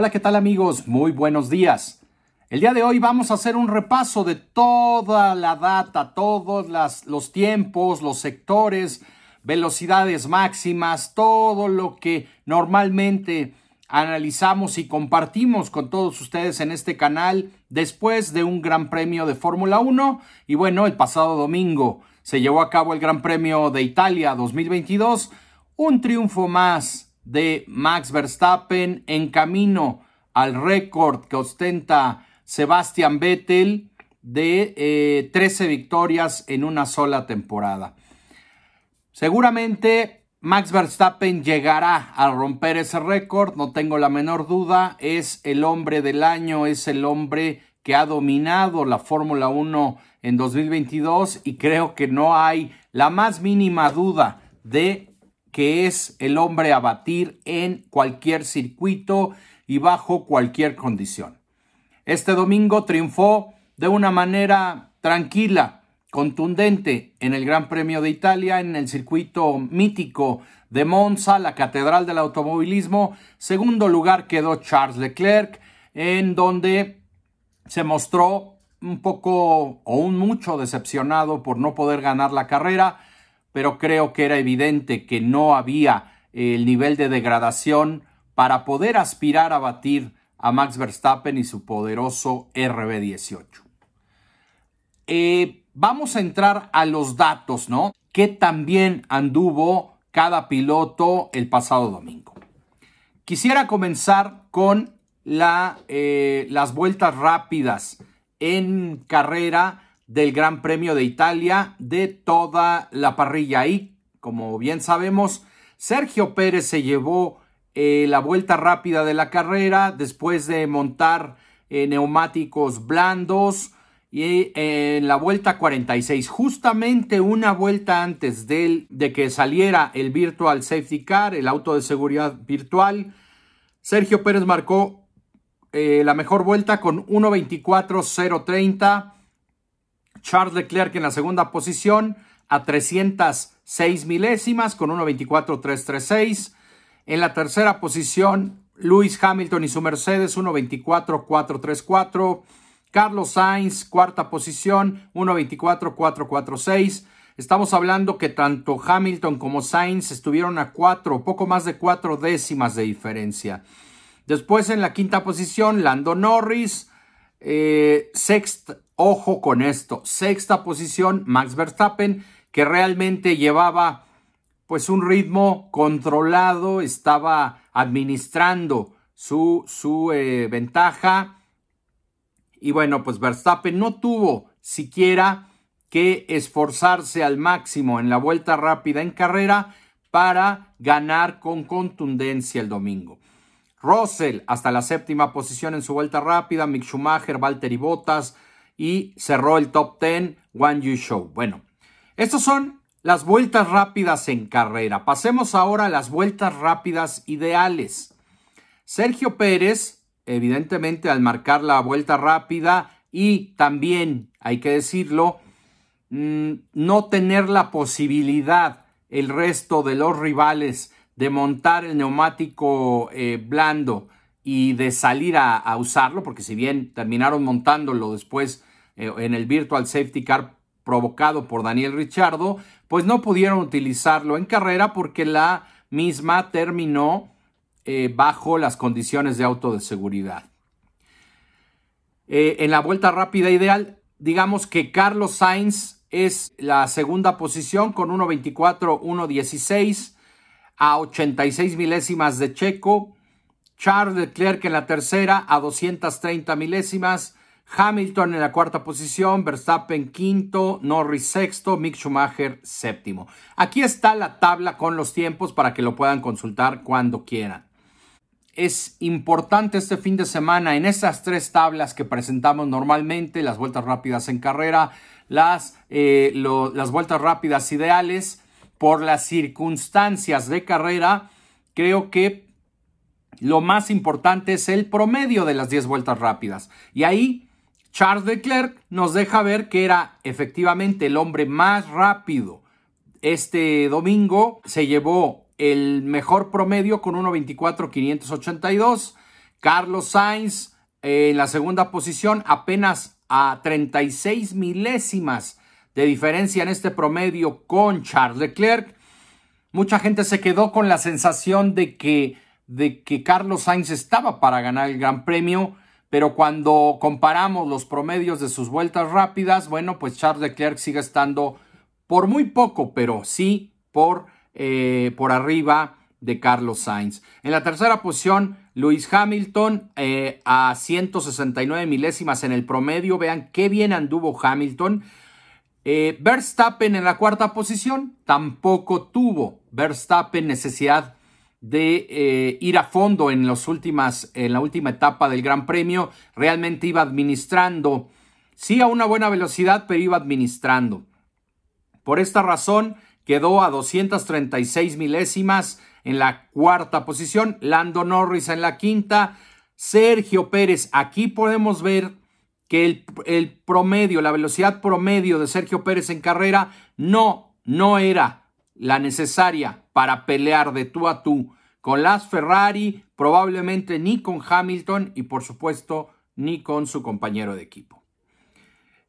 Hola, ¿qué tal amigos? Muy buenos días. El día de hoy vamos a hacer un repaso de toda la data, todos los tiempos, los sectores, velocidades máximas, todo lo que normalmente analizamos y compartimos con todos ustedes en este canal después de un gran premio de Fórmula 1. Y bueno, el pasado domingo se llevó a cabo el Gran Premio de Italia 2022, un triunfo más de Max Verstappen en camino al récord que ostenta Sebastian Vettel de 13 eh, victorias en una sola temporada. Seguramente Max Verstappen llegará a romper ese récord, no tengo la menor duda, es el hombre del año, es el hombre que ha dominado la Fórmula 1 en 2022 y creo que no hay la más mínima duda de que es el hombre a batir en cualquier circuito y bajo cualquier condición. Este domingo triunfó de una manera tranquila, contundente en el Gran Premio de Italia, en el circuito mítico de Monza, la Catedral del Automovilismo. Segundo lugar quedó Charles Leclerc, en donde se mostró un poco o un mucho decepcionado por no poder ganar la carrera pero creo que era evidente que no había eh, el nivel de degradación para poder aspirar a batir a Max Verstappen y su poderoso RB18. Eh, vamos a entrar a los datos, ¿no? Que también anduvo cada piloto el pasado domingo. Quisiera comenzar con eh, las vueltas rápidas en carrera del Gran Premio de Italia de toda la parrilla. Y, como bien sabemos, Sergio Pérez se llevó eh, la vuelta rápida de la carrera después de montar eh, neumáticos blandos y eh, en la vuelta 46, justamente una vuelta antes de, de que saliera el Virtual Safety Car, el auto de seguridad virtual, Sergio Pérez marcó la mejor vuelta con 1.24.030 Charles Leclerc en la segunda posición a 306 milésimas con 1.24.336. En la tercera posición, Lewis Hamilton y su Mercedes 1.24.434. Carlos Sainz, cuarta posición, 1.24.446. Estamos hablando que tanto Hamilton como Sainz estuvieron a cuatro, poco más de cuatro décimas de diferencia. Después en la quinta posición, Lando Norris, eh, Ojo con esto. Sexta posición, Max Verstappen, que realmente llevaba pues un ritmo controlado, estaba administrando su, su eh, ventaja. Y bueno, pues Verstappen no tuvo siquiera que esforzarse al máximo en la vuelta rápida en carrera para ganar con contundencia el domingo. Russell hasta la séptima posición en su vuelta rápida, Mick Schumacher, Valtteri Bottas, y cerró el top 10 One You Show. Bueno, estas son las vueltas rápidas en carrera. Pasemos ahora a las vueltas rápidas ideales. Sergio Pérez, evidentemente al marcar la vuelta rápida y también, hay que decirlo, mm, no tener la posibilidad el resto de los rivales de montar el neumático eh, blando y de salir a, usarlo, porque si bien terminaron montándolo después en el Virtual Safety Car provocado por Daniel Richardo, pues no pudieron utilizarlo en carrera porque la misma terminó eh, bajo las condiciones de auto de seguridad. Eh, en la vuelta rápida ideal, digamos que Carlos Sainz es la segunda posición con 1.24, 1.16 a 86 milésimas de Checo. Charles Leclerc en la tercera a 230 milésimas. Hamilton en la cuarta posición, Verstappen quinto, Norris sexto, Mick Schumacher séptimo. Aquí está la tabla con los tiempos para que lo puedan consultar cuando quieran. Es importante este fin de semana en estas tres tablas que presentamos normalmente, las vueltas rápidas en carrera, las, eh, las vueltas rápidas ideales, por las circunstancias de carrera, creo que lo más importante es el promedio de las 10 vueltas rápidas. Y ahí Charles Leclerc nos deja ver que era efectivamente el hombre más rápido. Este domingo se llevó el mejor promedio con 1.24.582. Carlos Sainz eh, en la segunda posición, apenas a 36 milésimas de diferencia en este promedio con Charles Leclerc. Mucha gente se quedó con la sensación de que, de que Carlos Sainz estaba para ganar el Gran Premio, pero cuando comparamos los promedios de sus vueltas rápidas, bueno, pues Charles Leclerc sigue estando por muy poco, pero sí por, eh, por arriba de Carlos Sainz. En la tercera posición, Luis Hamilton eh, a 169 milésimas en el promedio. Vean qué bien anduvo Hamilton. Eh, Verstappen en la cuarta posición tampoco tuvo Verstappen necesidad de eh, ir a fondo en, los últimas, en la última etapa del Gran Premio. Realmente iba administrando, sí a una buena velocidad, pero iba administrando. Por esta razón quedó a 236 milésimas en la cuarta posición, Lando Norris en la quinta, Sergio Pérez. Aquí podemos ver que el, el, promedio, la velocidad promedio de Sergio Pérez en carrera no, no era la necesaria para pelear de tú a tú con las Ferrari, probablemente ni con Hamilton y por supuesto ni con su compañero de equipo.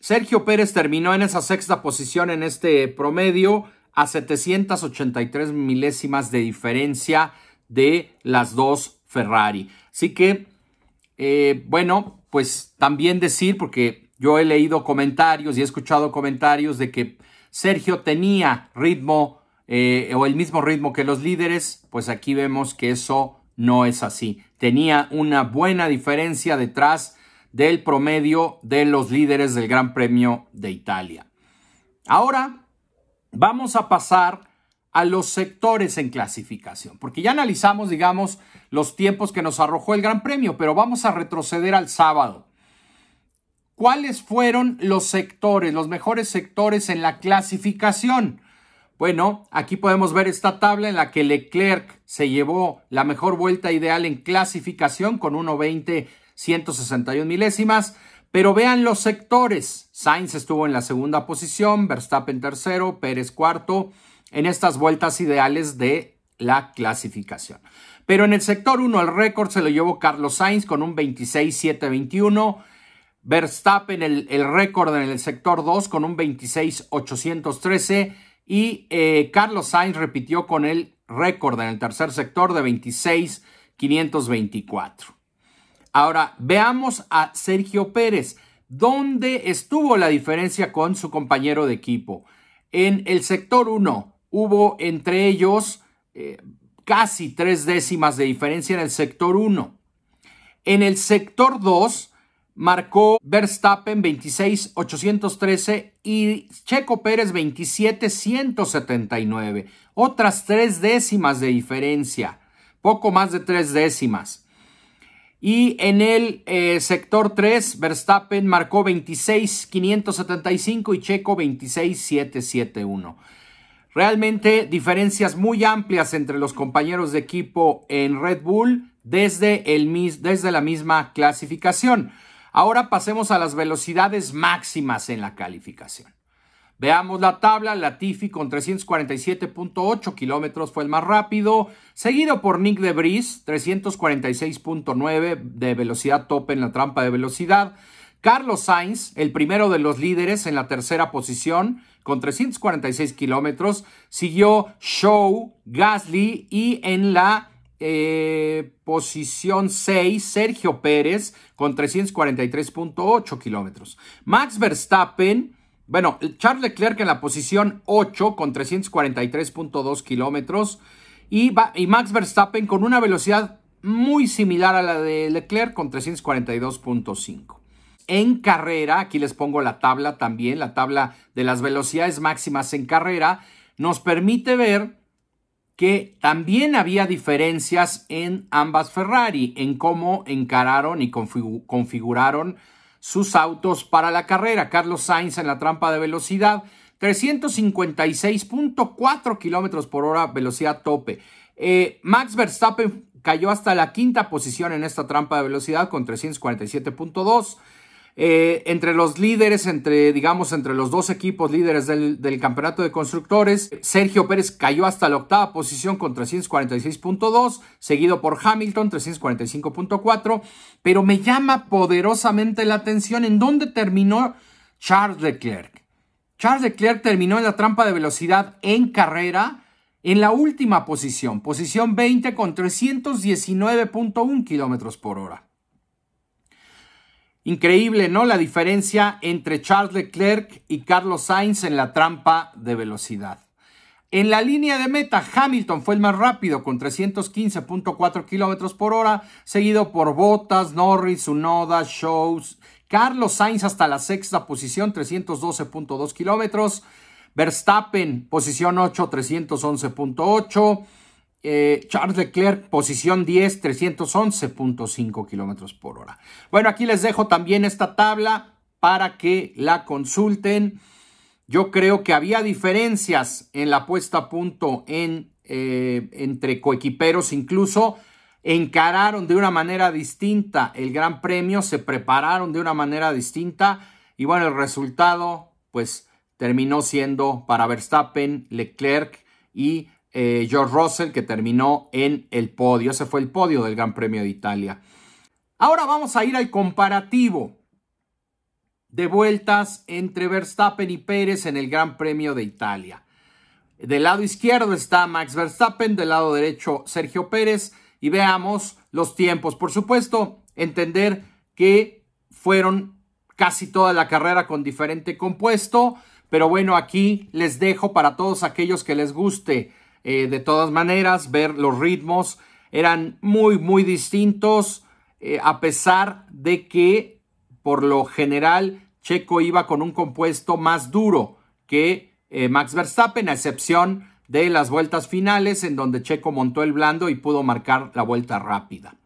Sergio Pérez terminó en esa sexta posición en este promedio a 783 milésimas de diferencia de las dos Ferrari. Así que, eh, bueno, pues también decir, porque yo he leído comentarios y he escuchado comentarios de que Sergio tenía ritmo eh, o el mismo ritmo que los líderes, pues aquí vemos que eso no es así. Tenía una buena diferencia detrás del promedio de los líderes del Gran Premio de Italia. Ahora Vamos a pasar a los sectores en clasificación, porque ya analizamos, digamos, los tiempos que nos arrojó el Gran Premio, pero vamos a retroceder al sábado. ¿Cuáles fueron los sectores, los mejores sectores en la clasificación? Bueno, aquí podemos ver esta tabla en la que Leclerc se llevó la mejor vuelta ideal en clasificación con 1.20 161 milésimas. Pero vean los sectores. Sainz estuvo en la segunda posición, Verstappen tercero, Pérez cuarto, en estas vueltas ideales de la clasificación. Pero en el sector 1 el récord se lo llevó Carlos Sainz con un 26-7-21. Verstappen el, el récord en el sector 2 con un 26-813. Y eh, Carlos Sainz repitió con el récord en el tercer sector de 26-524. Ahora, veamos a Sergio Pérez. ¿Dónde estuvo la diferencia con su compañero de equipo? En el sector 1 hubo entre ellos eh, casi tres décimas de diferencia en el sector 1. En el sector 2 marcó Verstappen 26.813 y Checo Pérez 27.179. Otras tres décimas de diferencia, poco más de tres décimas. Y en el eh, sector 3, Verstappen marcó 26.575 y Checo 26.771. Realmente diferencias muy amplias entre los compañeros de equipo en Red Bull desde, el, desde la misma clasificación. Ahora pasemos a las velocidades máximas en la calificación. Veamos la tabla, Latifi con 347.8 kilómetros fue el más rápido, seguido por Nick de Vries, 346.9 de velocidad tope en la trampa de velocidad. Carlos Sainz, el primero de los líderes en la tercera posición, con 346 kilómetros. Siguió Show, Gasly y en la eh, posición 6, Sergio Pérez, con 343.8 kilómetros. Max Verstappen bueno, Charles Leclerc en la posición 8 con 343.2 kilómetros y, y Max Verstappen con una velocidad muy similar a la de Leclerc con 342.5. En carrera, aquí les pongo la tabla también, la tabla de las velocidades máximas en carrera, nos permite ver que también había diferencias en ambas Ferrari, en cómo encararon y configuraron sus autos para la carrera. Carlos Sainz en la trampa de velocidad, 356.4 kilómetros por hora, velocidad tope. Eh, Max Verstappen cayó hasta la quinta posición en esta trampa de velocidad con 347.2. Eh, entre los líderes, entre, digamos, entre los dos equipos líderes del, del, campeonato de constructores, Sergio Pérez cayó hasta la octava posición con 346.2, seguido por Hamilton, 345.4, pero me llama poderosamente la atención en dónde terminó Charles Leclerc. Charles Leclerc terminó en la trampa de velocidad en carrera en la última posición, posición 20 con 319.1 kilómetros por hora. Increíble, ¿no? La diferencia entre Charles Leclerc y Carlos Sainz en la trampa de velocidad. En la línea de meta, Hamilton fue el más rápido con 315.4 kilómetros por hora, seguido por Bottas, Norris, Unoda, Shows, Carlos Sainz hasta la sexta posición, 312.2 kilómetros. Verstappen, posición 8, 311.8. Eh, Charles Leclerc, posición 10, 311.5 kilómetros por hora. Bueno, aquí les dejo también esta tabla para que la consulten. Yo creo que había diferencias en la puesta a punto en, eh, entre coequiperos, incluso encararon de una manera distinta el Gran Premio, se prepararon de una manera distinta y bueno, el resultado pues terminó siendo para Verstappen, Leclerc y eh, George Russell, que terminó en el podio. Ese fue el podio del Gran Premio de Italia. Ahora vamos a ir al comparativo de vueltas entre Verstappen y Pérez en el Gran Premio de Italia. Del lado izquierdo está Max Verstappen, del lado derecho Sergio Pérez y veamos los tiempos. Por supuesto, entender que fueron casi toda la carrera con diferente compuesto, pero bueno, aquí les dejo para todos aquellos que les guste eh, de todas maneras, ver los ritmos eran muy, muy distintos, eh, a pesar de que por lo general Checo iba con un compuesto más duro que eh, Max Verstappen, a excepción de las vueltas finales en donde Checo montó el blando y pudo marcar la vuelta rápida.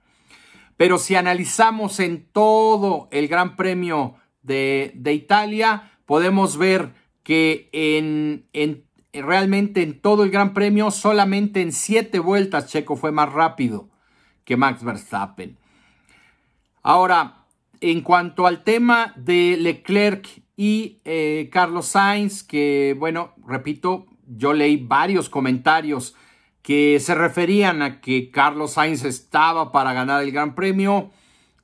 Pero si analizamos en todo el Gran Premio de, de Italia, podemos ver que en, en realmente en todo el Gran Premio, solamente en siete vueltas Checo fue más rápido que Max Verstappen. Ahora, en cuanto al tema de Leclerc y eh, Carlos Sainz, que bueno, repito, yo leí varios comentarios que se referían a que Carlos Sainz estaba para ganar el Gran Premio.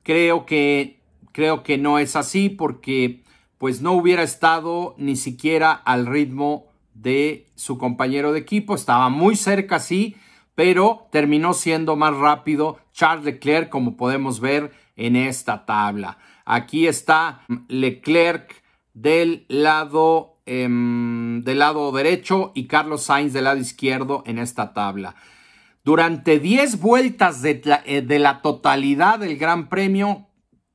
Creo que, creo que no es así porque pues no hubiera estado ni siquiera al ritmo de su compañero de equipo. Estaba muy cerca, sí, pero terminó siendo más rápido Charles Leclerc, como podemos ver en esta tabla. Aquí está Leclerc del lado, em, del lado derecho y Carlos Sainz del lado izquierdo en esta tabla. Durante 10 vueltas de eh, de la totalidad del Gran Premio,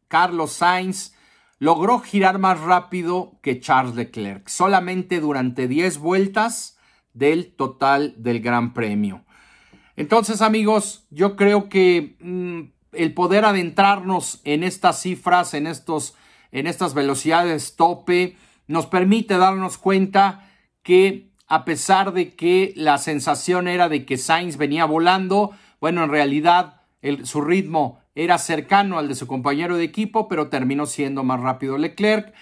Carlos Sainz logró girar más rápido que Charles Leclerc, solamente durante 10 vueltas del total del Gran Premio. Entonces, amigos, yo creo que mm, el poder adentrarnos en estas cifras, en, estos, en estas velocidades tope, nos permite darnos cuenta que a pesar de que la sensación era de que Sainz venía volando, bueno, en realidad su ritmo era cercano al de su compañero de equipo, pero terminó siendo más rápido Leclerc,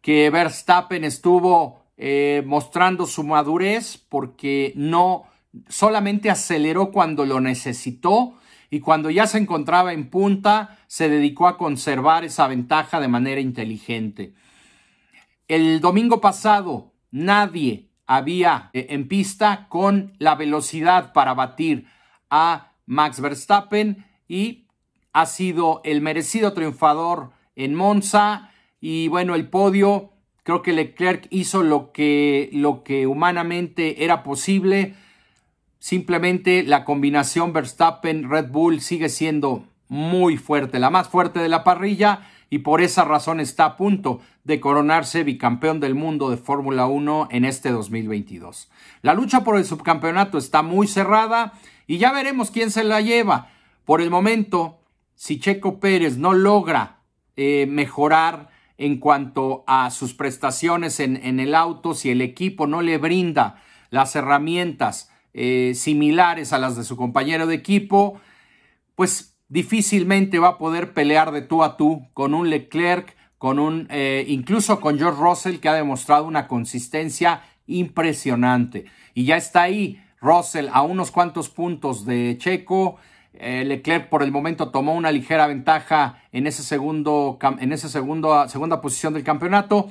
que Verstappen estuvo eh, mostrando su madurez porque no solamente aceleró cuando lo necesitó y cuando ya se encontraba en punta se dedicó a conservar esa ventaja de manera inteligente. El domingo pasado nadie había eh, en pista con la velocidad para batir a Max Verstappen y ha sido el merecido triunfador en Monza y bueno, el podio, creo que Leclerc hizo lo que, lo que humanamente era posible. Simplemente la combinación Verstappen-Red Bull sigue siendo muy fuerte, la más fuerte de la parrilla y por esa razón está a punto de coronarse bicampeón del mundo de Fórmula 1 en este 2022. La lucha por el subcampeonato está muy cerrada y ya veremos quién se la lleva. Por el momento, si Checo Pérez no logra eh, mejorar en cuanto a sus prestaciones en, el auto, si el equipo no le brinda las herramientas eh, similares a las de su compañero de equipo, pues difícilmente va a poder pelear de tú a tú con un Leclerc con un, eh, incluso con George Russell, que ha demostrado una consistencia impresionante. Y ya está ahí Russell a unos cuantos puntos de Checo. Eh, Leclerc por el momento tomó una ligera ventaja en ese segundo, en ese segundo, segunda posición del campeonato.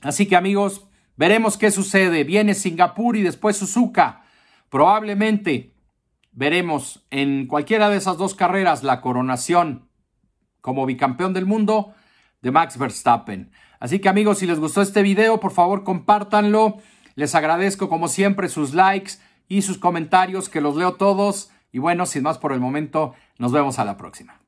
Así que amigos, veremos qué sucede. Viene Singapur y después Suzuka. Probablemente veremos en cualquiera de esas dos carreras la coronación como bicampeón del mundo de Max Verstappen. Así que amigos, si les gustó este video, por favor compártanlo. Les agradezco como siempre sus likes y sus comentarios, que los leo todos. Y bueno, sin más por el momento, nos vemos a la próxima.